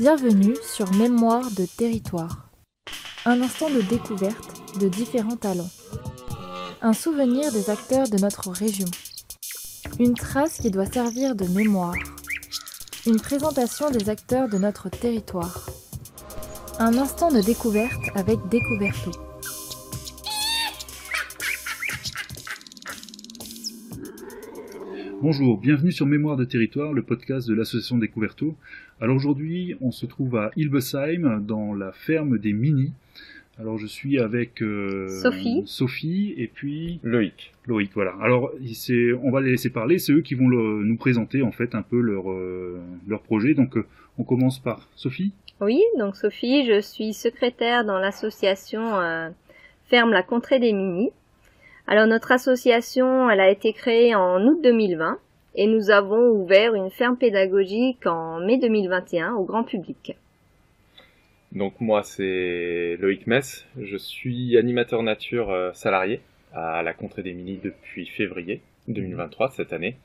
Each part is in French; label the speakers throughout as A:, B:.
A: Bienvenue sur Mémoire de territoire. Un instant de découverte de différents talents. Un souvenir des acteurs de notre région. Une trace qui doit servir de mémoire. Une présentation des acteurs de notre territoire. Un instant de découverte avec Découverto.
B: Bonjour, bienvenue sur Mémoire de territoire, le podcast de l'association Découverto. Alors aujourd'hui, on se trouve à Ilbesheim, dans la ferme des Mini. Alors je suis avec euh,
C: Sophie.
B: Sophie et puis
D: Loïc.
B: Loïc. Voilà. Alors c'est, on va les laisser parler. C'est eux qui vont le- nous présenter en fait un peu leur euh, leur projet. Donc euh, on commence par Sophie.
C: Oui, donc Sophie, je suis secrétaire dans l'association euh, Ferme la Contrée des Mini. Alors notre association, elle a été créée en août 2020 et nous avons ouvert une ferme pédagogique en mai 2021 au grand public.
D: Donc moi c'est Loïc Mess, je suis animateur nature euh, salarié à la Contrée des Mini depuis février 2023 cette année.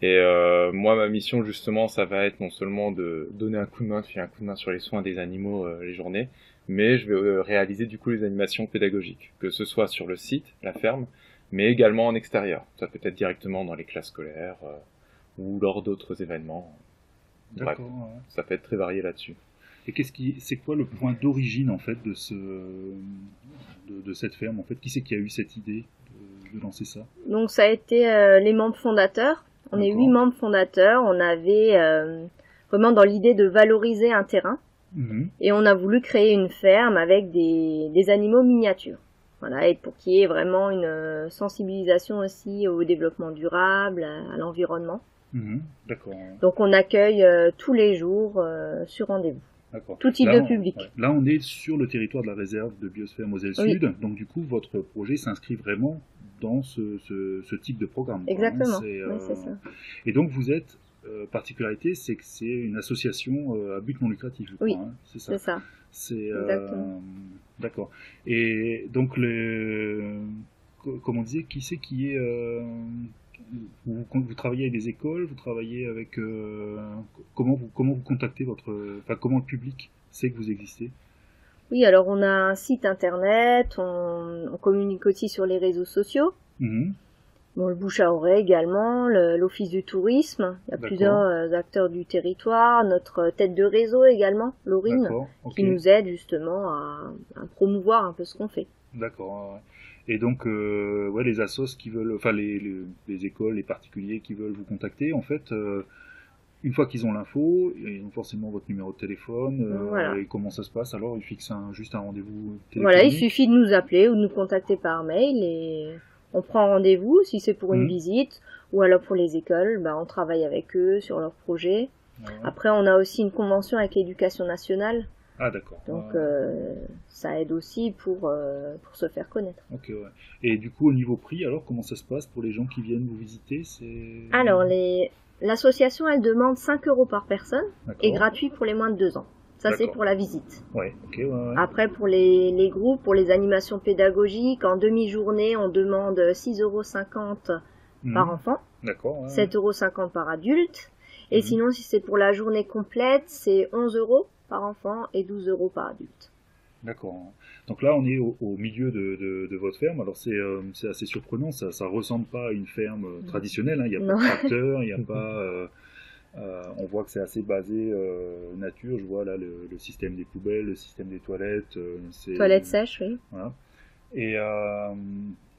D: Et euh, moi ma mission justement ça va être non seulement de donner un coup de main, de faire un coup de main sur les soins des animaux euh, les journées, mais je vais euh, réaliser du coup les animations pédagogiques, que ce soit sur le site, la ferme, mais également en extérieur. Ça peut être directement dans les classes scolaires euh, ou lors d'autres événements. Bref,
B: ouais.
D: ça peut être très varié là-dessus.
B: Et qu'est-ce qui, c'est quoi le point d'origine en fait de ce de, de cette ferme en fait? Qui c'est qui a eu cette idée de, de lancer ça?
C: Donc ça a été euh, les membres fondateurs. On est huit membres fondateurs. On avait euh, vraiment dans l'idée de valoriser un terrain.
B: Mhm.
C: et on a voulu créer une ferme avec des, des animaux miniatures. Voilà, et pour qu'il y ait vraiment une euh, sensibilisation aussi au développement durable, à, à l'environnement.
B: Mhm. D'accord.
C: Donc on accueille euh, tous les jours euh, sur rendez-vous. Tout type
B: Là,
C: de public.
B: Là, on est sur le territoire de la réserve de biosphère Moselle
C: Oui.
B: Sud. Donc, du coup, votre projet s'inscrit vraiment dans ce, ce, ce type de programme. hein.
C: Exactement. Oui, c'est ça.
B: Et donc, vous êtes, euh, particularité, c'est que c'est une association euh, à but non lucratif, je crois.
C: Oui,
B: hein. C'est ça.
C: C'est ça.
B: C'est euh, d'accord. Et donc le co- comme on disait, qui c'est qui est vous, vous travaillez avec des écoles, vous travaillez avec comment vous comment vous contactez votre enfin comment le public sait que vous existez?
C: Oui, alors on a un site internet, on, on communique aussi sur les réseaux sociaux.
B: Mhm.
C: Bon, le bouche à oreille également, le- l'office du tourisme, il y a plusieurs euh, acteurs du territoire, notre tête de réseau également, Laurine. Qui nous aide justement à, à promouvoir un peu ce qu'on fait.
B: D'accord. ouais. Et donc, euh, ouais, les assos qui veulent, enfin les, les, les écoles, les particuliers qui veulent vous contacter, en fait, euh, une fois qu'ils ont l'info, ils ont forcément votre numéro de téléphone. euh,
C: Voilà.
B: Et comment ça se passe Alors, ils fixent un, juste un rendez-vous téléphonique.
C: Voilà, il suffit de nous appeler ou de nous contacter par mail et on prend rendez-vous si c'est pour une
B: Mhm.
C: visite ou alors pour les écoles, bah, on travaille avec eux sur leurs projets.
B: Ouais.
C: Après, on a aussi une convention avec l'éducation nationale,
B: Ah, d'accord.
C: donc euh, ça aide aussi pour, euh, pour se faire connaître.
B: Ok, ouais. Et du coup, au niveau prix, alors comment ça se passe pour les gens qui viennent vous visiter?
C: Alors, les... l'association, elle demande 5 euros par personne et gratuit pour les moins de 2 ans. Ça, c'est pour la visite.
B: Ouais. Ok. Ouais. ouais.
C: Après, pour les, les groupes, pour les animations pédagogiques, en demi-journée, on demande 6,50 euros
B: Mhm.
C: par enfant,
B: D'accord. ouais.
C: 7,50 euros par adulte. Et
B: Mhm.
C: sinon, si c'est pour la journée complète, c'est 11 euros par enfant et 12 euros par adulte.
B: D'accord. Donc là, on est au, au milieu de, de, de votre ferme. Alors c'est euh, assez surprenant. Ça ça ressemble pas à une ferme euh, traditionnelle. hein. Il n'y a pas de tracteur, il n'y a pas. Euh, on voit que c'est assez basé euh, nature. Je vois là le, le système des poubelles, le système des toilettes. euh,
C: Toilettes sèches, oui.
B: Voilà. Et, euh,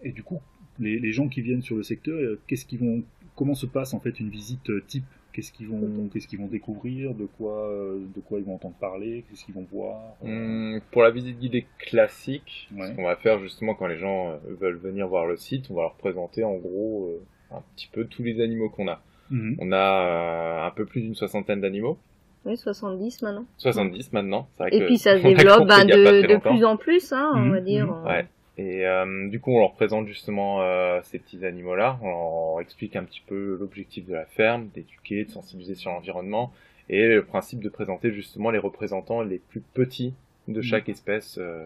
B: et du coup, les, les gens qui viennent sur le secteur, qu'est-ce qu'ils vont, comment se passe en fait une visite type? Qu'est-ce qu'ils vont, qu'est-ce qu'ils vont découvrir? De quoi, de quoi ils vont entendre parler? Qu'est-ce qu'ils vont voir?
D: Hum, pour la visite guidée classique,
B: Ouais.
D: ce qu'on va faire justement quand les gens veulent venir voir le site, on va leur présenter en gros euh, un petit peu tous les animaux qu'on a.
B: Mhm.
D: On a euh, un peu plus d'une soixantaine d'animaux,
C: Oui, 70 maintenant.
D: 70 maintenant. C'est vrai
C: Et
D: que
C: puis ça se développe ben, de, plus en plus, hein, on
B: Mhm,
C: va dire.
B: mhm.
D: Ouais. Et euh, du coup, on leur présente justement euh, ces petits animaux-là. On leur explique un petit peu l'objectif de la ferme, d'éduquer, de sensibiliser sur l'environnement, et le principe de présenter justement les représentants les plus petits de chaque espèce euh,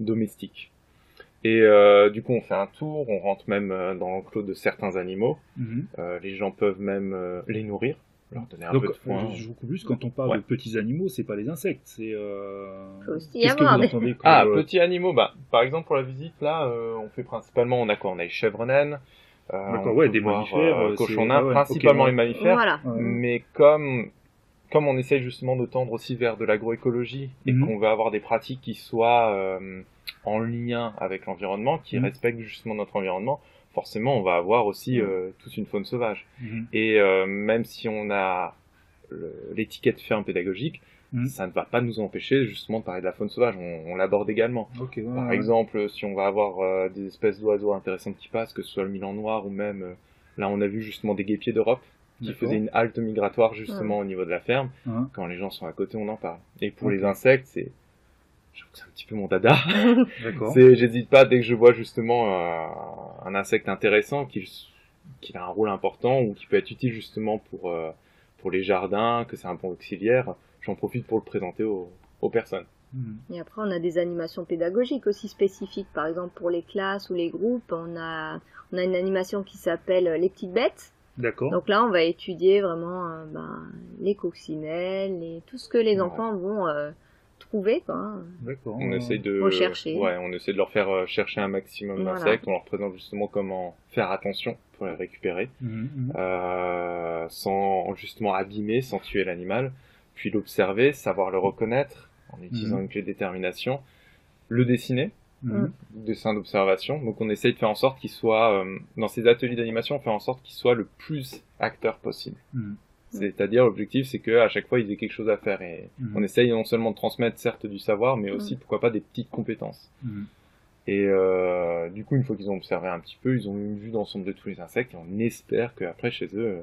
D: domestique. Et euh, du coup, on fait un tour, on rentre même euh, dans l'enclos de certains animaux.
B: Mhm.
D: Euh, les gens peuvent même euh, les nourrir. leur donner un
B: Donc,
D: peu de foin.
B: je, je vous coupe juste, quand on parle
D: Ouais.
B: de petits animaux, c'est pas les insectes, c'est. Euh...
C: Faut aussi y avoir des-
D: Ah,
B: euh,
D: petits animaux, bah, par exemple pour la visite, là, euh, on fait principalement, on a quoi On a les chèvres naines, euh,
B: D'accord, ouais, des mammifères,
D: euh, cochons
B: c'est-
D: nains,
B: ouais, ouais,
D: principalement
B: ok,
D: les mammifères.
C: Voilà.
D: Mais comme, comme on essaye justement de tendre aussi vers de l'agroécologie et
B: Mhm.
D: qu'on veut avoir des pratiques qui soient euh, en lien avec l'environnement, qui
B: Mhm.
D: respectent justement notre environnement, forcément on va avoir aussi
C: Mhm.
D: euh, toute une faune sauvage. Et euh, même si on a l'étiquette ferme pédagogique, ça ne va pas nous empêcher justement de parler de la faune sauvage. On, on l'aborde également.
B: Ouais,
D: Par
B: ouais.
D: exemple, si on va avoir des espèces d'oiseaux intéressantes qui passent, que ce soit le milan noir ou même, là on a vu justement des guépiers d'Europe qui faisaient une halte migratoire justement au niveau de la ferme. Quand les gens sont à côté, on en parle. Et pour les insectes, c'est, je trouve que c'est un petit peu mon dada.
B: D'accord.
D: C'est, j'hésite pas dès que je vois justement euh, un insecte intéressant qu'il qu'il a un rôle important ou qui peut être utile justement pour euh, pour les jardins, que c'est un bon auxiliaire, j'en profite pour le présenter aux, aux personnes.
B: Mhm.
C: Et après, on a des animations pédagogiques aussi spécifiques. Par exemple, pour les classes ou les groupes, on a, on a une animation qui s'appelle euh, Les petites bêtes.
B: D'accord.
C: Donc là, on va étudier vraiment euh, ben, les coccinelles et tout ce que les
D: Ouais.
C: enfants vont euh, trouver. Quoi. hein.
B: D'accord.
D: On essaie de
C: Rechercher.
D: ouais, on essaie de leur faire euh, chercher un maximum
C: Voilà.
D: d'insectes. On leur présente justement comment faire attention pour les récupérer,
B: mhm.
D: euh, sans justement abîmer, sans tuer l'animal, puis l'observer, savoir le reconnaître en utilisant
B: Mhm.
D: une clé de détermination, le dessiner,
B: Mhm.
D: dessin d'observation. Donc on essaye de faire en sorte qu'il soit euh, dans ces ateliers d'animation, on fait en sorte qu'il soit le plus acteur possible.
B: Mhm.
D: C'est-à-dire l'objectif c'est que à chaque fois ils aient quelque chose à faire et on essaye non seulement de transmettre certes du savoir, mais aussi pourquoi pas des petites compétences. Et euh, du coup, une fois qu'ils ont observé un petit peu, ils ont une vue d'ensemble de tous les insectes et on espère qu'après chez eux, euh,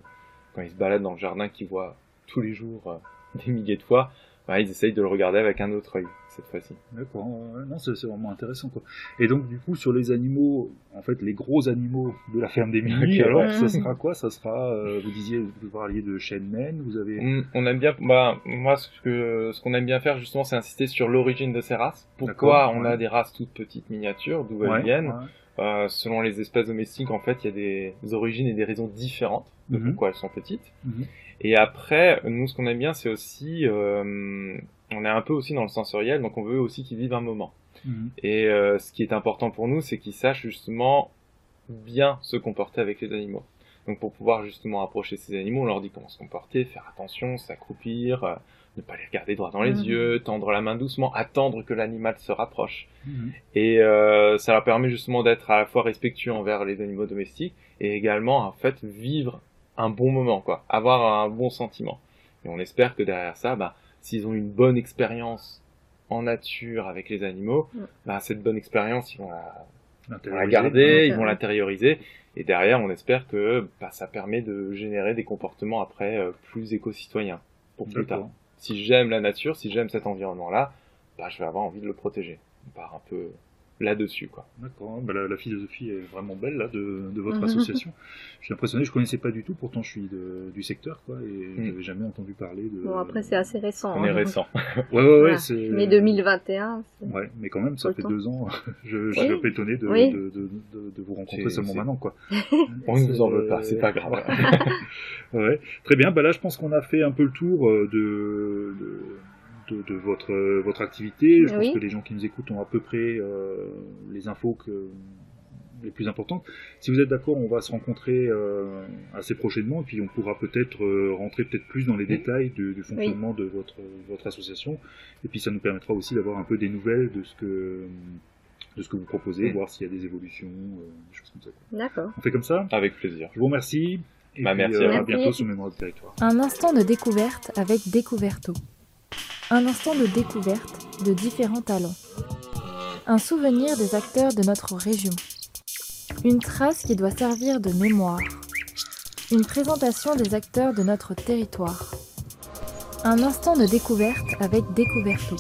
D: quand ils se baladent dans le jardin, qu'ils voient tous les jours euh, des milliers de fois, ils essayent de le regarder avec un autre œil cette fois-ci.
B: D'accord, non, c'est vraiment intéressant quoi. Et donc du coup sur les animaux, en fait les gros animaux de la ferme des Mini,
D: Ok,
B: alors
C: ouais.
B: ça sera quoi? Ça sera, euh, vous disiez, vous parliez de chêne vous avez.
D: On, on aime bien, bah, moi, ce que, ce qu'on aime bien faire, justement, c'est insister sur l'origine de ces races. Pourquoi on
B: ouais.
D: a des races toutes petites miniatures, d'où elles
B: Ouais,
D: viennent. Euh, selon les espèces domestiques, en fait, il y a des origines et des raisons différentes de
B: Mhm.
D: pourquoi elles sont petites.
B: Mhm.
D: Et après, nous, ce qu'on aime bien, c'est aussi, euh, on est un peu aussi dans le sensoriel, donc on veut aussi qu'ils vivent un moment.
B: Mhm.
D: Et euh, ce qui est important pour nous, c'est qu'ils sachent justement bien se comporter avec les animaux. Donc pour pouvoir justement approcher ces animaux, on leur dit comment se comporter, faire attention, s'accroupir, euh, ne pas les regarder droit dans les
C: Mhm.
D: yeux, tendre la main doucement, attendre que l'animal se rapproche.
B: Mhm.
D: Et euh, ça leur permet justement d'être à la fois respectueux envers les animaux domestiques et également en fait vivre un bon moment, quoi, avoir un bon sentiment. Et on espère que derrière ça, bah, s'ils ont une bonne expérience en nature avec les animaux,
C: Mm.
D: bah, cette bonne expérience, ils vont la, ils vont la
B: Intérioriser.
D: garder, ils vont l'intérioriser. Et derrière, on espère que bah, ça permet de générer des comportements après euh, plus éco-citoyens pour plus tard. Si j'aime la nature, si j'aime cet environnement-là, bah, je vais avoir envie de le protéger. On part un peu là-dessus, quoi.
B: D'accord, bah, la, la philosophie est vraiment belle là de, de votre
C: Mhm.
B: association. Je suis impressionné, je connaissais pas du tout, pourtant je suis de- du secteur quoi, et
D: Mm.
B: j'avais jamais entendu parler de.
C: Bon, après, c'est assez récent.
D: On est
C: hein.
D: récent.
B: Ouais, ouais, ouais,
C: Voilà.
B: c'est.
C: Mais 2021, c'est-
B: Ouais, mais quand même, ça fait
C: temps.
B: deux ans. je, je
C: Oui.
B: suis un peu étonné de,
C: Oui.
B: de, de, de, de vous rencontrer seulement
D: c'est-
B: maintenant, quoi.
D: On ne vous en veut pas, c'est pas grave.
B: ouais, très bien. Bah là, je pense qu'on a fait un peu le tour euh, de, de, votre, euh, votre activité. Je
C: Oui.
B: pense que les gens qui nous écoutent ont à peu près euh, les infos que, les plus importantes. Si vous êtes d'accord, on va se rencontrer euh, assez prochainement et puis on pourra peut-être euh, rentrer peut-être plus dans les détails du, du fonctionnement de votre, votre association. Et puis ça nous permettra aussi d'avoir un peu des nouvelles de ce que, de ce que vous proposez, voir s'il y a des évolutions, euh, des choses comme ça.
C: D'accord.
B: On fait comme ça?
D: Avec plaisir.
B: Je vous remercie. Et
D: Bah,
B: puis,
D: merci
B: euh,
D: à
B: à bientôt sur Mémoire de Territoire.
A: Un instant de découverte avec Découverto. Un instant de découverte de différents talents. Un souvenir des acteurs de notre région. Une trace qui doit servir de mémoire. Une présentation des acteurs de notre territoire. Un instant de découverte avec Découverto.